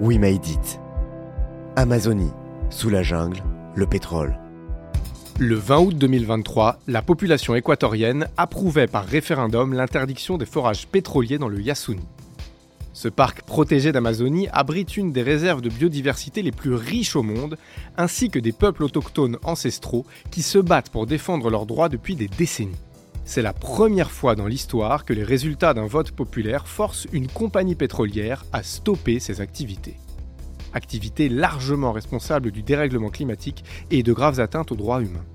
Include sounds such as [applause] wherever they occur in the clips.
We made it. Amazonie, sous la jungle, le pétrole. Le 20 août 2023, la population équatorienne approuvait par référendum l'interdiction des forages pétroliers dans le Yasuni. Ce parc protégé d'Amazonie abrite une des réserves de biodiversité les plus riches au monde, ainsi que des peuples autochtones ancestraux qui se battent pour défendre leurs droits depuis des décennies. C'est la première fois dans l'histoire que les résultats d'un vote populaire forcent une compagnie pétrolière à stopper ses activités. Activités largement responsables du dérèglement climatique et de graves atteintes aux droits humains.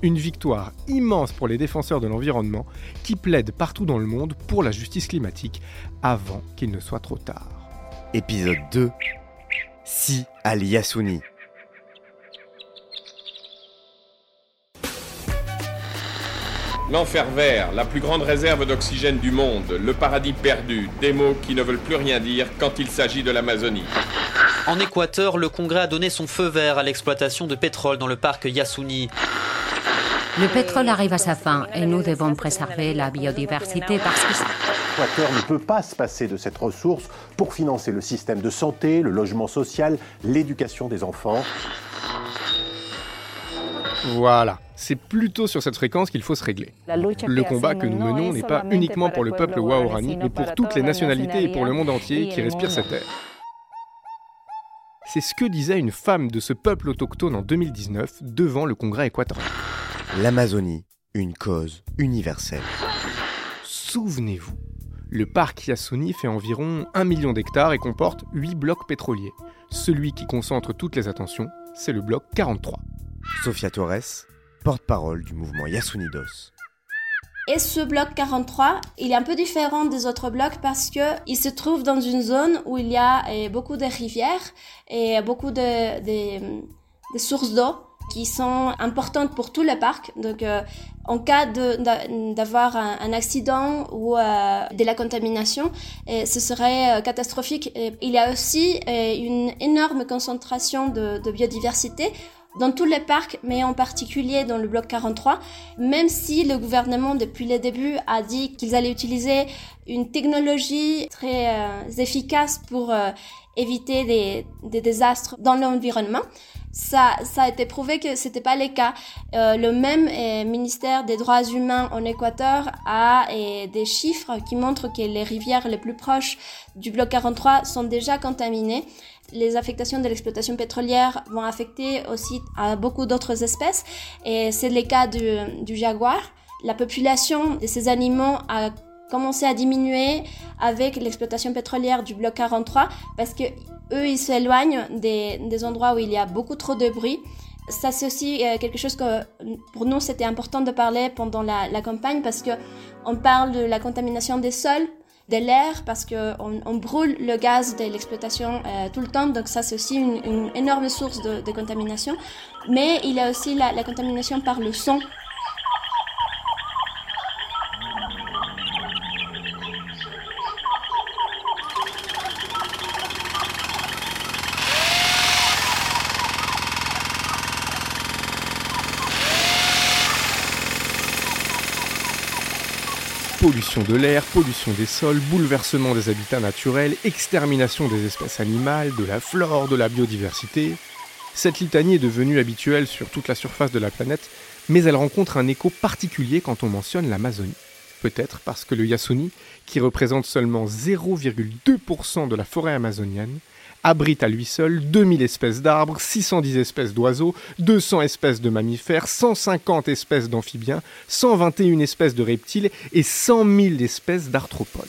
Une victoire immense pour les défenseurs de l'environnement qui plaident partout dans le monde pour la justice climatique avant qu'il ne soit trop tard. Épisode 2 Si al Yasuni. L'enfer vert, la plus grande réserve d'oxygène du monde, le paradis perdu, des mots qui ne veulent plus rien dire quand il s'agit de l'Amazonie. En Équateur, le Congrès a donné son feu vert à l'exploitation de pétrole dans le parc Yasuni. Le pétrole arrive à sa fin et nous devons préserver la biodiversité parce que... L'Équateur ne peut pas se passer de cette ressource pour financer le système de santé, le logement social, l'éducation des enfants. Voilà, c'est plutôt sur cette fréquence qu'il faut se régler. Le combat que nous menons n'est pas uniquement pour le peuple Waorani, mais pour toutes les nationalités et pour le monde entier qui respire cette terre. C'est ce que disait une femme de ce peuple autochtone en 2019 devant le Congrès équatorien. L'Amazonie, une cause universelle. Souvenez-vous, le parc Yasuni fait environ 1 million d'hectares et comporte 8 blocs pétroliers. Celui qui concentre toutes les attentions, c'est le bloc 43. Sofia Torres, porte-parole du mouvement Yasunidos. Et ce bloc 43, il est un peu différent des autres blocs parce que il se trouve dans une zone où il y a eh, beaucoup de rivières et beaucoup de, sources d'eau qui sont importantes pour tout le parc. Donc, euh, en cas d'avoir un, accident ou euh, de la contamination, et ce serait euh, catastrophique. Il y a aussi une énorme concentration de biodiversité dans tous les parcs, mais en particulier dans le bloc 43, même si le gouvernement depuis le début a dit qu'ils allaient utiliser une technologie très euh, efficace pour euh, éviter des, des, désastres dans l'environnement. Ça, ça a été prouvé que c'était pas le cas. Euh, le même euh, ministère des droits humains en Équateur a euh, des chiffres qui montrent que les rivières les plus proches du bloc 43 sont déjà contaminées les affectations de l'exploitation pétrolière vont affecter aussi beaucoup d'autres espèces et c'est le cas du, jaguar. La population de ces animaux a commencé à diminuer avec l'exploitation pétrolière du bloc 43 parce que eux ils s'éloignent des, des endroits où il y a beaucoup trop de bruit ça c'est aussi quelque chose que pour nous c'était important de parler pendant la, campagne parce que on parle de la contamination des sols, de l'air parce que on, brûle le gaz de l'exploitation euh, tout le temps, donc ça c'est aussi une, énorme source de, contamination. Mais il y a aussi la contamination par le son. Pollution de l'air, pollution des sols, bouleversement des habitats naturels, extermination des espèces animales, de la flore, de la biodiversité. Cette litanie est devenue habituelle sur toute la surface de la planète, mais elle rencontre un écho particulier quand on mentionne l'Amazonie. Peut-être parce que le Yasuni, qui représente seulement 0,2% de la forêt amazonienne, abrite à lui seul 2000 espèces d'arbres, 610 espèces d'oiseaux, 200 espèces de mammifères, 150 espèces d'amphibiens, 121 espèces de reptiles et 100 000 espèces d'arthropodes.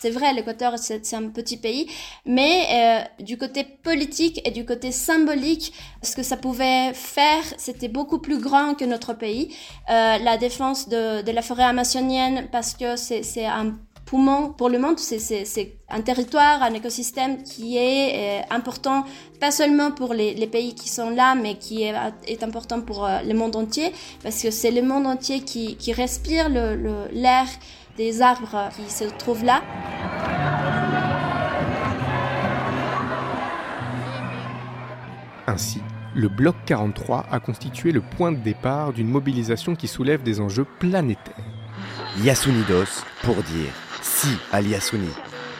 C'est vrai, l'Équateur, c'est un petit pays, mais euh, du côté politique et du côté symbolique, ce que ça pouvait faire, c'était beaucoup plus grand que notre pays. Euh, la défense de, de la forêt amazonienne, parce que c'est un poumon pour le monde. C'est un territoire, un écosystème qui est euh, important, pas seulement pour les, les, pays qui sont là, mais qui est, est important pour euh, le monde entier, parce que c'est le monde entier qui, qui respire l'air le, le, des arbres qui se trouvent là. Ainsi, le bloc 43 a constitué le point de départ d'une mobilisation qui soulève des enjeux planétaires. Yasunidos pour dire si al Yasuni.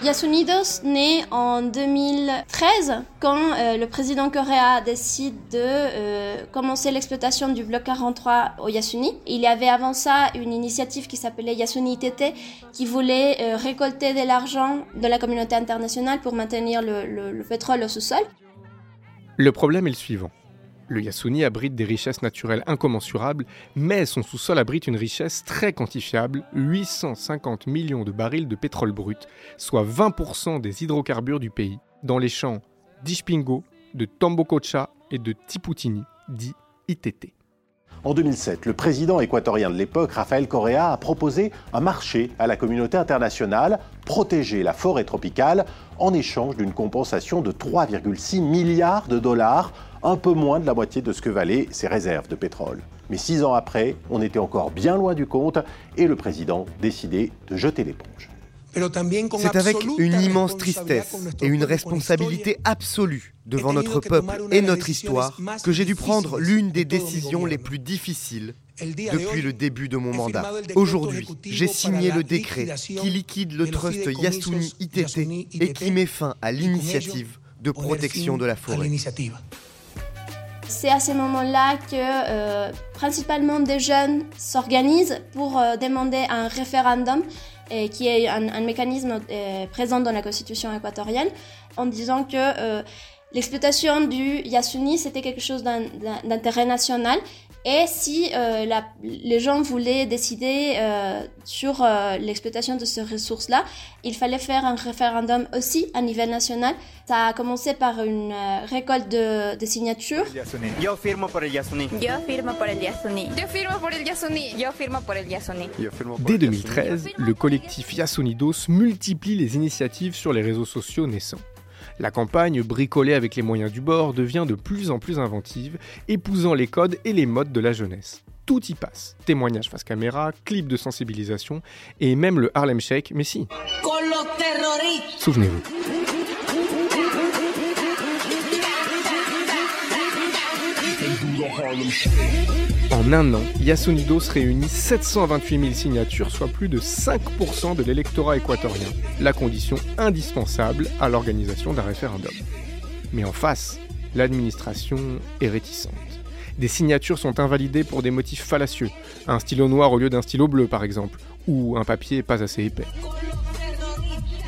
Yasunidos naît en 2013 quand euh, le président Correa décide de euh, commencer l'exploitation du bloc 43 au Yasuni. Il y avait avant ça une initiative qui s'appelait Yasuni ITT qui voulait euh, récolter de l'argent de la communauté internationale pour maintenir le, le pétrole au sous-sol. Le problème est le suivant. Le Yasuni abrite des richesses naturelles incommensurables, mais son sous-sol abrite une richesse très quantifiable, 850 millions de barils de pétrole brut, soit 20% des hydrocarbures du pays, dans les champs d'Ishpingo, de Tombococha et de Tiputini, dit ITT. En 2007, le président équatorien de l'époque, Rafael Correa, a proposé un marché à la communauté internationale, protéger la forêt tropicale, en échange d'une compensation de 3,6 milliards de dollars un peu moins de la moitié de ce que valaient ses réserves de pétrole. Mais six ans après, on était encore bien loin du compte et le président décidait de jeter l'éponge. C'est avec une immense tristesse et une responsabilité absolue devant notre peuple et notre histoire que j'ai dû prendre l'une des décisions les plus difficiles depuis le début de mon mandat. Aujourd'hui, j'ai signé le décret qui liquide le trust Yasuni ITT et qui met fin à l'initiative de protection de la forêt. C'est à ce moment-là que euh, principalement des jeunes s'organisent pour euh, demander un référendum qui est un, mécanisme euh, présent dans la constitution équatorienne en disant que l'exploitation du Yasuni c'était quelque chose d'intérêt national et si euh, les gens voulaient décider euh, sur euh, l'exploitation de ces ressources-là, il fallait faire un référendum aussi à niveau national. Ça a commencé par une récolte de, de signatures. Yo firmo por el Yasuni. Yo firmo por el Yasuni. Yo firmo por el Yasuni. Yo firmo por el Yasuni. Dès 2013, le collectif Yasunidos multiplie les initiatives sur les réseaux sociaux naissants. La campagne, bricolée avec les moyens du bord, devient de plus en plus inventive, épousant les codes et les modes de la jeunesse. Tout y passe. Témoignages face caméra, clips de sensibilisation et même le Harlem Shake, mais si. Souvenez-vous. En un an, Yasunidos réunit 728 000 signatures, soit plus de 5% de l'électorat équatorien, la condition indispensable à l'organisation d'un référendum. Mais en face, l'administration est réticente. Des signatures sont invalidées pour des motifs fallacieux, un stylo noir au lieu d'un stylo bleu par exemple, ou un papier pas assez épais.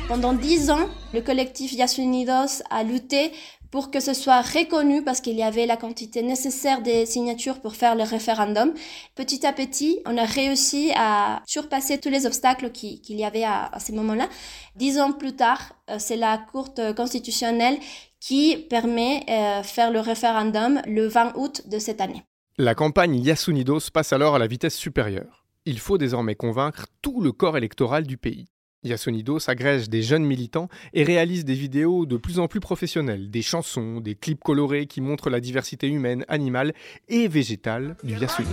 Pendant dix ans, le collectif Yasunidos a lutté pour que ce soit reconnu parce qu'il y avait la quantité nécessaire des signatures pour faire le référendum. Petit à petit, on a réussi à surpasser tous les obstacles qu'il y avait à, à ce moment-là. Dix ans plus tard, euh, c'est la Cour constitutionnelle qui permet de euh, faire le référendum le 20 août de cette année. La campagne Yasunidos passe alors à la vitesse supérieure. Il faut désormais convaincre tout le corps électoral du pays. Yasunido s'agrège des jeunes militants et réalise des vidéos de plus en plus professionnelles, des chansons, des clips colorés qui montrent la diversité humaine, animale et végétale du Yasuni.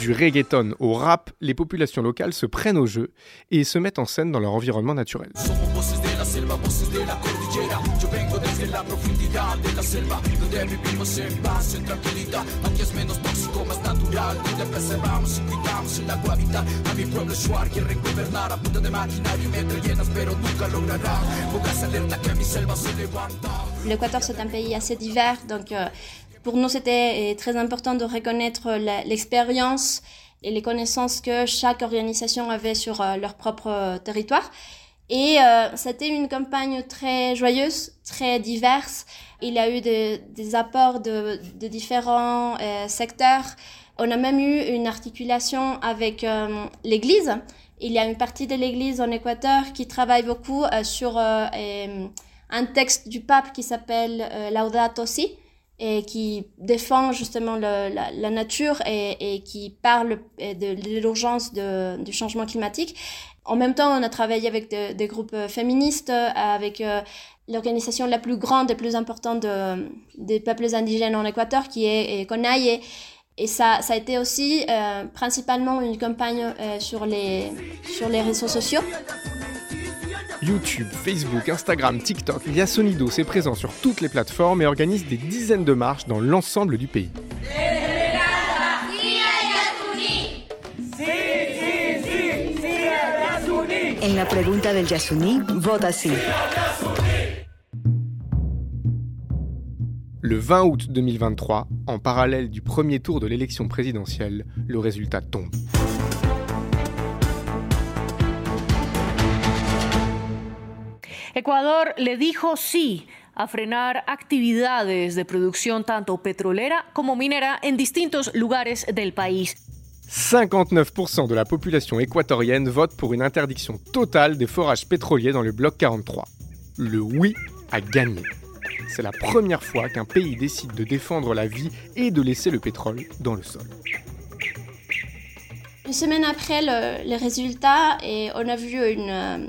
Du reggaeton au rap, les populations locales se prennent au jeu et se mettent en scène dans leur environnement naturel. L'Équateur c'est un pays assez divers, donc euh, pour nous c'était euh, très important de reconnaître l'expérience et les connaissances que chaque organisation avait sur euh, leur propre territoire. Et c'était une campagne très joyeuse, très diverse. Il y a eu des apports de, de différents secteurs. On a même eu une articulation avec euh, l'Église. Il y a une partie de l'Église en Équateur qui travaille beaucoup euh, sur euh, un texte du pape qui s'appelle Laudato Si et qui défend justement la, nature et, qui parle de, l'urgence du changement climatique. En même temps, on a travaillé avec des groupes féministes, avec l'organisation la plus grande et plus importante des peuples indigènes en Équateur, qui est, CONAIE, et ça, ça a été aussi euh, principalement une campagne euh, sur, les, sur les réseaux sociaux. YouTube, Facebook, Instagram, TikTok, Yasonido s'est présent sur toutes les plateformes et organise des dizaines de marches dans l'ensemble du pays. En la pregunta del Yasuni, vota sí. Le 20 août 2023, en parallèle du premier tour de l'élection présidentielle, le résultat tombe. Ecuador le dijo sí a frenar actividades de producción tanto petrolera como minera en distintos lugares del país. 59% de la population équatorienne vote pour une interdiction totale des forages pétroliers dans le bloc 43. Le oui a gagné. C'est la première fois qu'un pays décide de défendre la vie et de laisser le pétrole dans le sol. Une semaine après le, les résultats, et on a vu euh,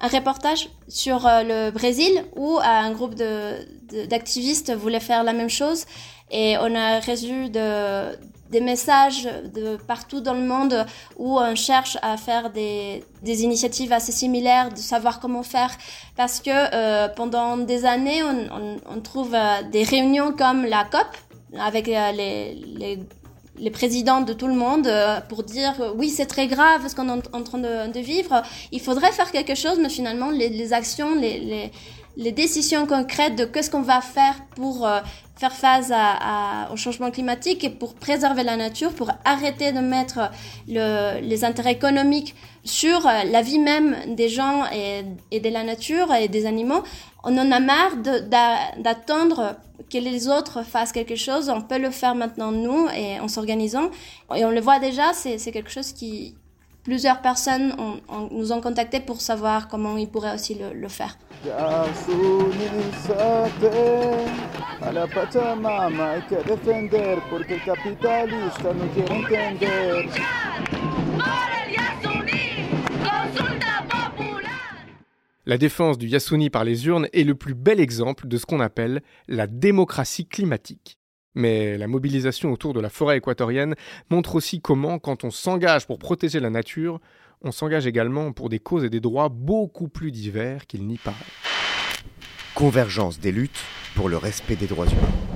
un reportage sur euh, le Brésil où un groupe d'activistes voulait faire la même chose et on a reçu de, des messages de partout dans le monde où on cherche à faire des, des initiatives assez similaires, de savoir comment faire, parce que euh, pendant des années, on, on, on trouve euh, des réunions comme la COP, avec euh, les, les, les, présidents de tout le monde euh, pour dire oui c'est très grave ce qu'on est en, en train de, de, vivre, il faudrait faire quelque chose, mais finalement les, les actions, les, les, les, décisions concrètes de qu'est-ce qu'on va faire pour euh, faire face à, à, au changement climatique et pour préserver la nature, pour arrêter de mettre le, les intérêts économiques sur la vie même des gens et, et de la nature et des animaux. On en a marre d'attendre que les autres fassent quelque chose. On peut le faire maintenant nous et en s'organisant. Et on le voit déjà, c'est quelque chose qui, plusieurs personnes ont, ont, nous ont contacté pour savoir comment ils pourraient aussi le, le faire. La défense du Yasuni par les urnes est le plus bel exemple de ce qu'on appelle la démocratie climatique. Mais la mobilisation autour de la forêt équatorienne montre aussi comment, quand on s'engage pour protéger la nature, on s'engage également pour des causes et des droits beaucoup plus divers qu'il n'y paraît. Convergence des luttes pour le respect des droits humains.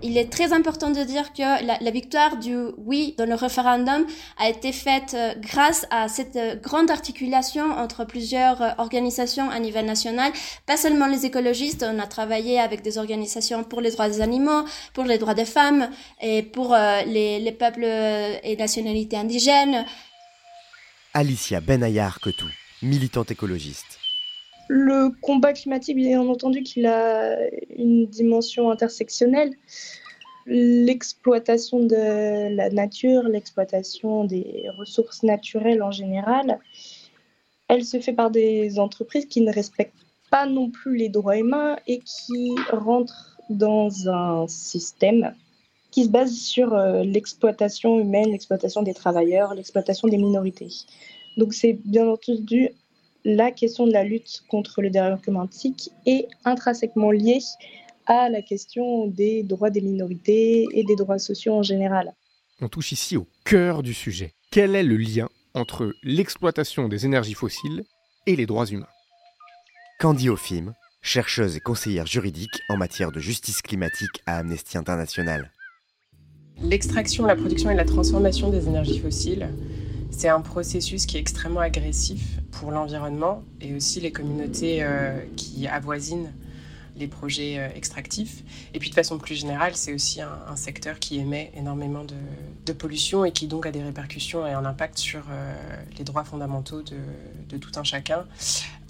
Il est très important de dire que la, victoire du oui dans le référendum a été faite euh, grâce à cette euh, grande articulation entre plusieurs euh, organisations à niveau national, pas seulement les écologistes, on a travaillé avec des organisations pour les droits des animaux, pour les droits des femmes et pour les, les peuples et nationalités indigènes. Alicia Benayar Ketou, militante écologiste. Le combat climatique, bien entendu, qu'il a une dimension intersectionnelle. L'exploitation de la nature, l'exploitation des ressources naturelles en général, elle se fait par des entreprises qui ne respectent pas non plus les droits humains et qui rentrent dans un système qui se base sur euh, l'exploitation humaine, l'exploitation des travailleurs, l'exploitation des minorités. Donc c'est bien entendu la question de la lutte contre le dérèglement climatique est intrinsèquement liée à la question des droits des minorités et des droits sociaux en général. On touche ici au cœur du sujet. Quel est le lien entre l'exploitation des énergies fossiles et les droits humains? Candy Ofim, chercheuse et conseillère juridique en matière de justice climatique à Amnesty International. L'extraction, la production et la transformation des énergies fossiles c'est un processus qui est extrêmement agressif pour l'environnement et aussi les communautés euh, qui avoisinent les projets euh, extractifs. Et puis de façon plus générale, c'est aussi un, secteur qui émet énormément de, pollution et qui donc a des répercussions et un impact sur euh, les droits fondamentaux de, tout un chacun.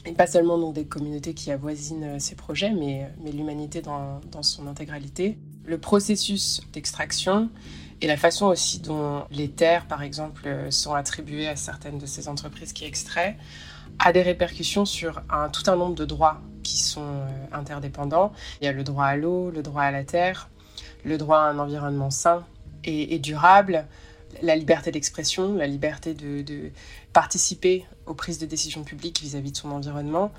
Et pas seulement donc des communautés qui avoisinent ces projets, mais, mais l'humanité dans son intégralité. Le processus d'extraction et la façon aussi dont les terres, par exemple, sont attribuées à certaines de ces entreprises qui extraient, a des répercussions sur tout un nombre de droits qui sont euh, interdépendants. Il y a le droit à l'eau, le droit à la terre, le droit à un environnement sain et, durable, la liberté d'expression, la liberté de, de, participer aux prises de décisions publiques vis-à-vis -vis de son environnement,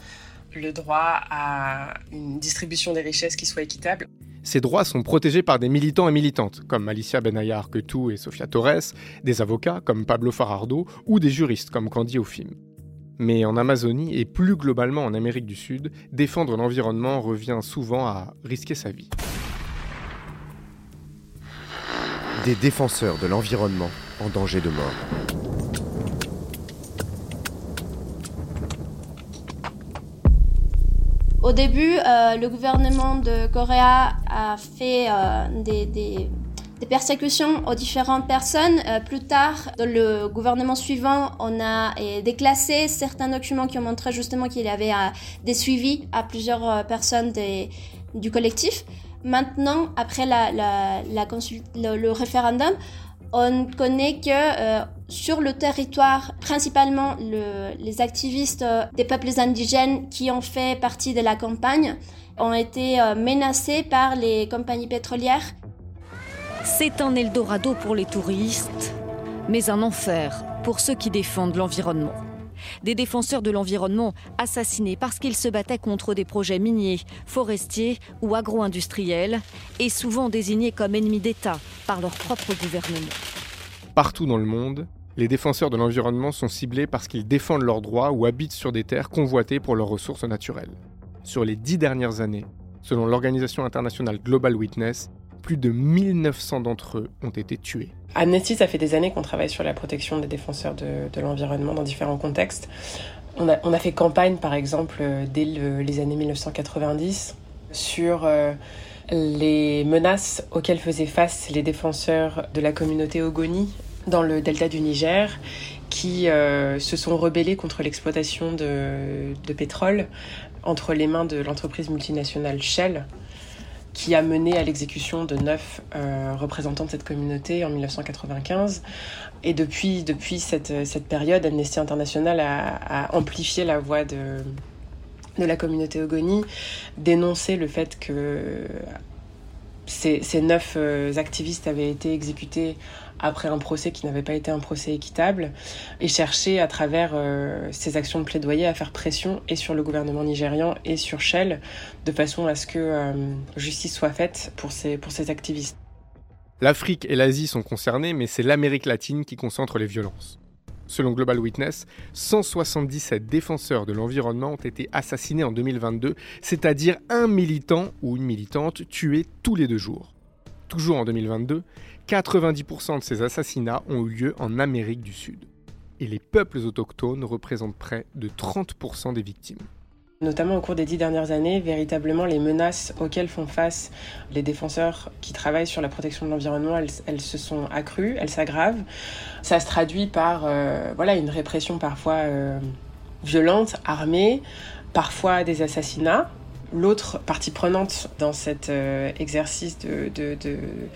le droit à une distribution des richesses qui soit équitable. Ces droits sont protégés par des militants et militantes, comme Alicia Benayar Ketou et Sofia Torres, des avocats comme Pablo Farardo ou des juristes comme Candy Ofim. Mais en Amazonie et plus globalement en Amérique du Sud, défendre l'environnement revient souvent à risquer sa vie. Des défenseurs de l'environnement en danger de mort. Au début, le gouvernement de Corée a fait des, des, persécutions aux différentes personnes. plus tard, dans le gouvernement suivant, on a déclassé certains documents qui ont montré justement qu'il y avait des suivis à plusieurs personnes du collectif. Maintenant, après le, le, référendum, on connaît que euh, sur le territoire, principalement le, les activistes euh, des peuples indigènes qui ont fait partie de la campagne ont été euh, menacés par les compagnies pétrolières. C'est un Eldorado pour les touristes, mais un enfer pour ceux qui défendent l'environnement des défenseurs de l'environnement assassinés parce qu'ils se battaient contre des projets miniers, forestiers ou agro-industriels, et souvent désignés comme ennemis d'État par leur propre gouvernement. Partout dans le monde, les défenseurs de l'environnement sont ciblés parce qu'ils défendent leurs droits ou habitent sur des terres convoitées pour leurs ressources naturelles. Sur les dix dernières années, selon l'organisation internationale Global Witness, plus de 1900 d'entre eux ont été tués. Amnesty, ça fait des années qu'on travaille sur la protection des défenseurs de, l'environnement dans différents contextes. On a, fait campagne, par exemple, euh, dès les années 1990, sur euh, les menaces auxquelles faisaient face les défenseurs de la communauté Ogoni dans le delta du Niger, qui euh, se sont rebellés contre l'exploitation de, pétrole entre les mains de l'entreprise multinationale Shell qui a mené à l'exécution de neuf euh, représentants de cette communauté en 1995. Et depuis, depuis cette, période, Amnesty International a, amplifié la voix de, de la communauté Ogoni, dénoncé le fait que ces, neuf euh, activistes avaient été exécutés après un procès qui n'avait pas été un procès équitable et chercher à travers euh, ces actions de plaidoyer à faire pression et sur le gouvernement nigérian et sur Shell de façon à ce que euh, justice soit faite pour ces, pour ces activistes. L'Afrique et l'Asie sont concernées, mais c'est l'Amérique latine qui concentre les violences. Selon Global Witness, 177 défenseurs de l'environnement ont été assassinés en 2022, c'est-à-dire un militant ou une militante tué tous les deux jours. Toujours en 2022, 90% de ces assassinats ont eu lieu en Amérique du Sud. Et les peuples autochtones représentent près de 30% des victimes. Notamment au cours des dix dernières années, véritablement les menaces auxquelles font face les défenseurs qui travaillent sur la protection de l'environnement, elles, se sont accrues, elles s'aggravent. Ça se traduit par euh, voilà, une répression parfois euh, violente, armée, parfois des assassinats, l'autre partie prenante dans cet euh, exercice de, de,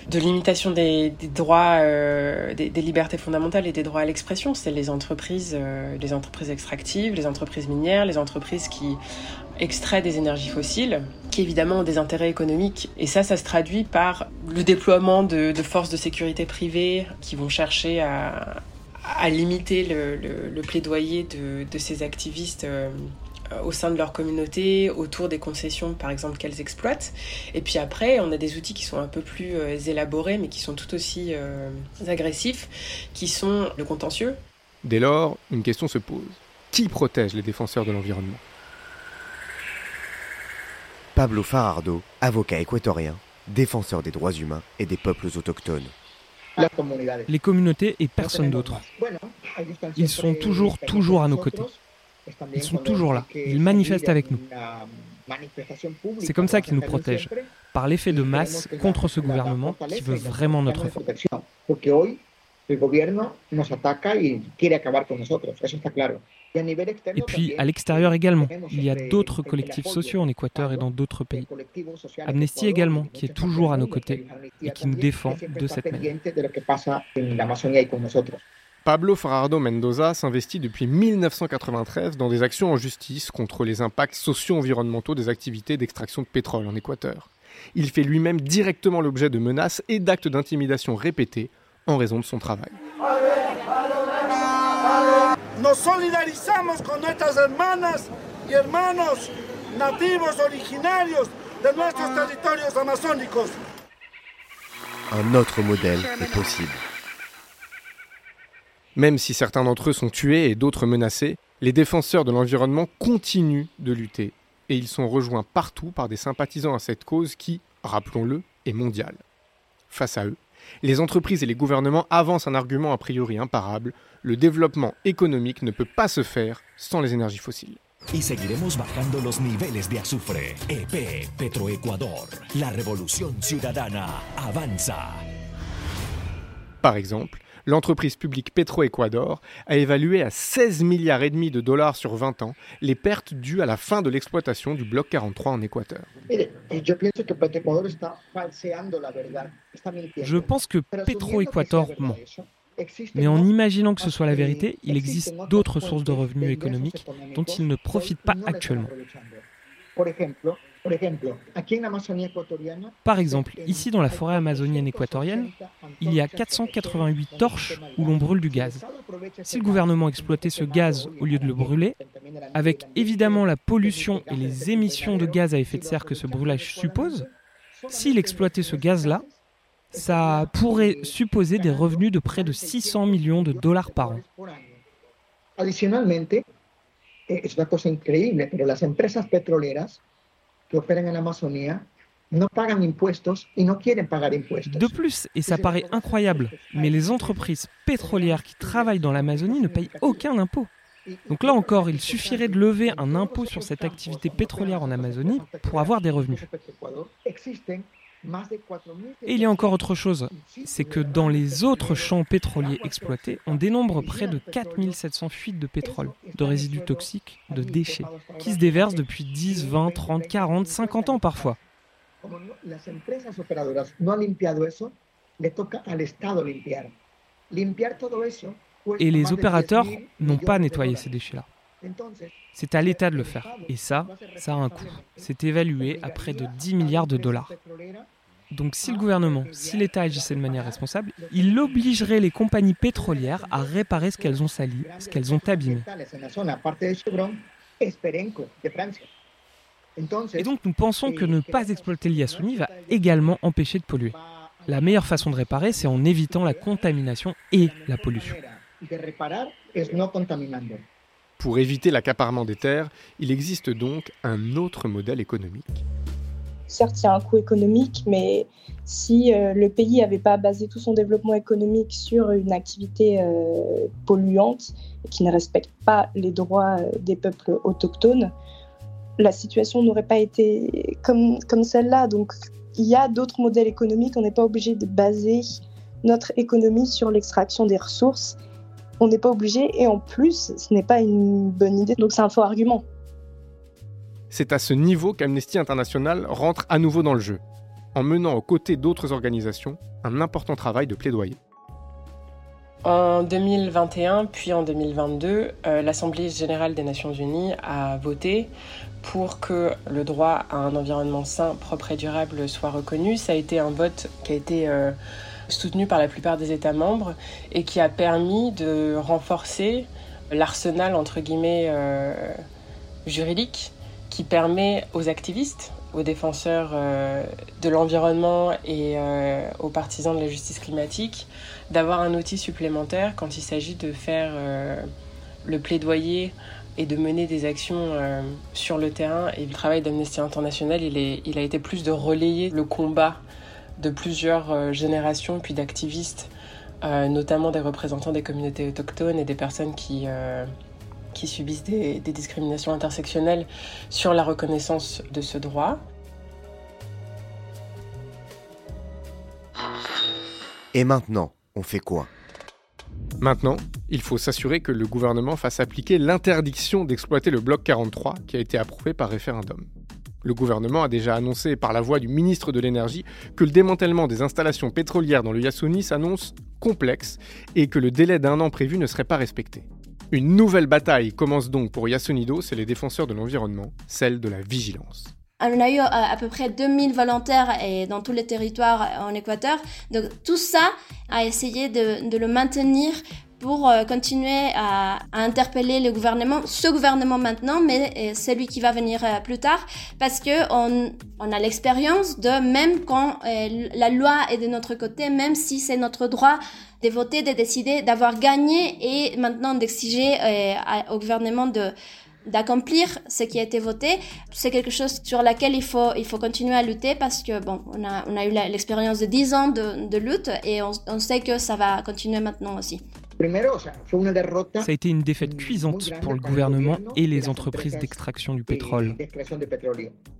de, limitation des, droits, euh, des, libertés fondamentales et des droits à l'expression, c'est les entreprises, euh, les entreprises extractives, les entreprises minières, les entreprises qui extraient des énergies fossiles, qui évidemment ont des intérêts économiques. Et ça, ça se traduit par le déploiement de, forces de sécurité privées qui vont chercher à, à limiter le, le, le plaidoyer de, ces activistes au sein de leur communauté, autour des concessions par exemple qu'elles exploitent. Et puis après, on a des outils qui sont un peu plus euh, élaborés, mais qui sont tout aussi euh, agressifs, qui sont le contentieux. Dès lors, une question se pose. Qui protège les défenseurs de l'environnement? Pablo Farardo, avocat équatorien, défenseur des droits humains et des peuples autochtones. Les communautés et personne d'autre. Ils sont toujours, toujours à nos côtés. Ils sont toujours là. Ils manifestent avec nous. C'est comme ça qu'ils nous protègent, par l'effet de masse contre ce gouvernement qui veut vraiment notre fin. Et puis à l'extérieur également, il y a d'autres collectifs sociaux en Équateur et dans d'autres pays. Amnesty également, qui est toujours à nos côtés et qui nous défend de cette manière. Pablo Farardo Mendoza s'investit depuis 1993 dans des actions en justice contre les impacts socio-environnementaux des activités d'extraction de pétrole en Équateur. Il fait lui-même directement l'objet de menaces et d'actes d'intimidation répétés en raison de son travail. Nos solidarizamos con nuestras hermanas y hermanos nativos originarios de nuestros territorios amazónicos. Un autre modèle est possible. Même si certains d'entre eux sont tués et d'autres menacés, les défenseurs de l'environnement continuent de lutter et ils sont rejoints partout par des sympathisants à cette cause qui, rappelons-le, est mondiale. Face à eux, les entreprises et les gouvernements avancent un argument a priori imparable, le développement économique ne peut pas se faire sans les énergies fossiles. y seguiremos bajando los niveles de azufre. EP Petroecuador, la révolution ciudadana avanza. Par exemple, l'entreprise publique Petroecuador a évalué à 16 milliards et demi de dollars sur 20 ans les pertes dues à la fin de l'exploitation du bloc 43 en Équateur. Je pense que Petroecuador ment. Mais en imaginant que ce soit la vérité, il existe d'autres sources de revenus économiques dont il ne profite pas actuellement. Par exemple, ici dans la forêt amazonienne équatorienne, il y a 488 torches où l'on brûle du gaz. Si le gouvernement exploitait ce gaz au lieu de le brûler, avec évidemment la pollution et les émissions de gaz à effet de serre que ce brûlage suppose, s'il exploitait ce gaz-là, ça pourrait supposer des revenus de près de 600 millions de dollars par an. Adicionalmente, es una cosa increíble, pero las empresas petroleras que operan en la Amazonía no pagan impuestos y no quieren pagar impuestos. De plus, et ça paraît incroyable, mais les entreprises pétrolières qui travaillent dans l'Amazonie ne payent aucun impôt. Donc là encore, il suffirait de lever un impôt sur cette activité pétrolière en Amazonie pour avoir des revenus. Et il y a encore autre chose, c'est que dans les autres champs pétroliers exploités, on dénombre près de 4700 fuites de pétrole, de résidus toxiques, de déchets, qui se déversent depuis 10, 20, 30, 40, 50 ans parfois. Et les opérateurs n'ont pas nettoyé ces déchets-là. C'est à l'État de le faire. Et ça, ça a un coût. C'est évalué à près de 10 milliards de dollars. Donc si le gouvernement, si l'État agissait de manière responsable, il obligerait les compagnies pétrolières à réparer ce qu'elles ont sali, ce qu'elles ont abîmé. Et donc nous pensons que ne pas exploiter l'Yasuni va également empêcher de polluer. La meilleure façon de réparer, c'est en évitant la contamination et la pollution. Pour éviter l'accaparement des terres, il existe donc un autre modèle économique certes, il y a un coût économique, mais si euh, le pays n'avait pas basé tout son développement économique sur une activité euh, polluante qui ne respecte pas les droits euh, des peuples autochtones, la situation n'aurait pas été comme, comme celle-là. Donc, il y a d'autres modèles économiques. On n'est pas obligé de baser notre économie sur l'extraction des ressources. On n'est pas obligé, et en plus, ce n'est pas une bonne idée. Donc, c'est un faux argument. C'est à ce niveau qu'Amnesty International rentre à nouveau dans le jeu, en menant aux côtés d'autres organisations un important travail de plaidoyer. En 2021 puis en 2022, euh, l'Assemblée générale des Nations unies a voté pour que le droit à un environnement sain, propre et durable soit reconnu. Ça a été un vote qui a été euh, soutenu par la plupart des États membres et qui a permis de renforcer l'arsenal entre guillemets euh, juridique qui permet aux activistes, aux défenseurs euh, de l'environnement et euh, aux partisans de la justice climatique d'avoir un outil supplémentaire quand il s'agit de faire euh, le plaidoyer et de mener des actions sur le terrain. Et le travail d'Amnesty International, il, est, il a été plus de relayer le combat de plusieurs générations puis d'activistes, notamment des représentants des communautés autochtones et des personnes qui qui subissent des, discriminations intersectionnelles sur la reconnaissance de ce droit. Et maintenant, on fait quoi? Maintenant, il faut s'assurer que le gouvernement fasse appliquer l'interdiction d'exploiter le bloc 43 qui a été approuvé par référendum. Le gouvernement a déjà annoncé par la voix du ministre de l'Énergie que le démantèlement des installations pétrolières dans le Yasuni s'annonce complexe et que le délai d'un an prévu ne serait pas respecté. Une nouvelle bataille commence donc pour Yasunido, c'est les défenseurs de l'environnement, celle de la vigilance. On a eu euh, à, peu près 2000 volontaires dans tous les territoires en Équateur. Donc tout ça a essayé de, le maintenir pour euh, continuer à, interpeller le gouvernement, ce gouvernement maintenant, mais euh, celui qui va venir plus tard, parce que on, on a l'expérience de même quand la loi est de notre côté, même si c'est notre droit de voter, de décider, d'avoir gagné et maintenant d'exiger euh, au gouvernement de d'accomplir ce qui a été voté. C'est quelque chose sur laquelle il faut, il faut continuer à lutter parce que, bon, on a, on a eu l'expérience de 10 ans de, lutte et on, sait que ça va continuer maintenant aussi. Ça a été une défaite cuisante pour le gouvernement et les entreprises d'extraction du pétrole.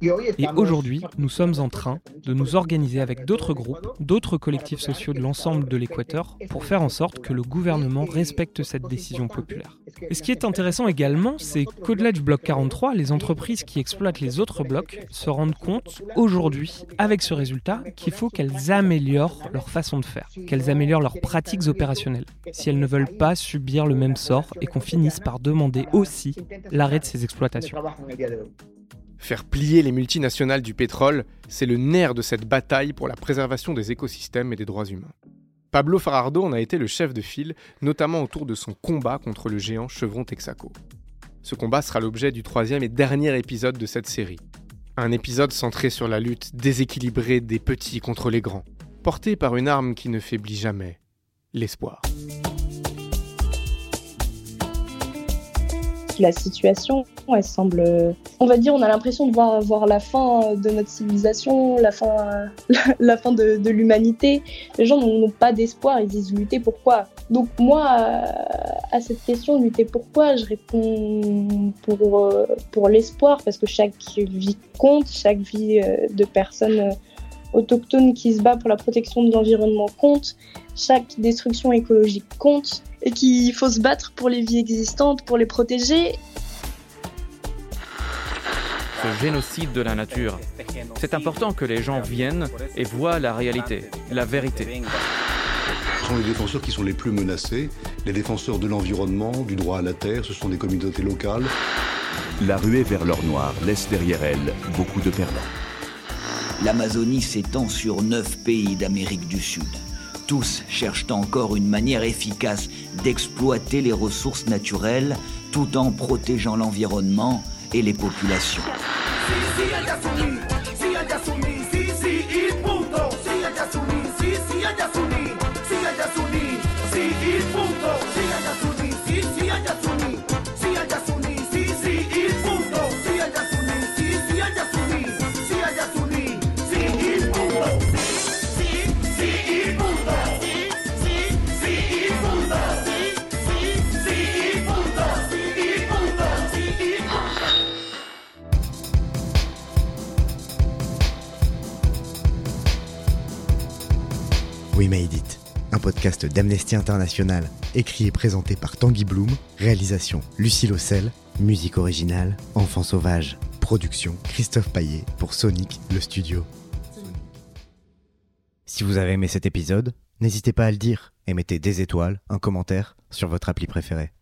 Et aujourd'hui, nous sommes en train de nous organiser avec d'autres groupes, d'autres collectifs sociaux de l'ensemble de l'Équateur pour faire en sorte que le gouvernement respecte cette décision populaire. Et ce qui est intéressant également, c'est qu'au-delà du bloc 43, les entreprises qui exploitent les autres blocs se rendent compte aujourd'hui, avec ce résultat, qu'il faut qu'elles améliorent leur façon de faire, qu'elles améliorent leurs pratiques opérationnelles, si elles ne veulent pas subir le même sort et qu'on finisse par demander aussi l'arrêt de ces exploitations. Faire plier les multinationales du pétrole, c'est le nerf de cette bataille pour la préservation des écosystèmes et des droits humains. Pablo Farardo en a été le chef de file, notamment autour de son combat contre le géant Chevron Texaco. Ce combat sera l'objet du troisième et dernier épisode de cette série. Un épisode centré sur la lutte déséquilibrée des petits contre les grands, porté par une arme qui ne faiblit jamais, l'espoir. La situation, elle semble, on va dire, on a l'impression de voir, voir la fin de notre civilisation, la fin, [laughs] de, de l'humanité. Les gens n'ont pas d'espoir, ils disent lutter pourquoi. Donc moi, à, cette question, lutter pourquoi, je réponds pour, pour l'espoir, parce que chaque vie compte, chaque vie euh, de personnes autochtones qui se bat pour la protection de l'environnement compte, chaque destruction écologique compte et qu'il faut se battre pour les vies existantes, pour les protéger. Ce génocide de la nature, c'est important que les gens viennent et voient la réalité, la vérité. Ce sont les défenseurs qui sont les plus menacés, les défenseurs de l'environnement, du droit à la terre, ce sont des communautés locales. La ruée vers l'or noir laisse derrière elle beaucoup de perdants. L'Amazonie s'étend sur neuf pays d'Amérique du Sud. Tous cherchent encore une manière efficace d'exploiter les ressources naturelles tout en protégeant l'environnement et les populations. Podcast d'Amnesty International, écrit et présenté par Tanguy Bloom, réalisation Lucie Lossel, musique originale Enfant Sauvage, production Christophe Paillet pour Sonic le studio. Si vous avez aimé cet épisode, n'hésitez pas à le dire et mettez des étoiles, un commentaire sur votre appli préférée.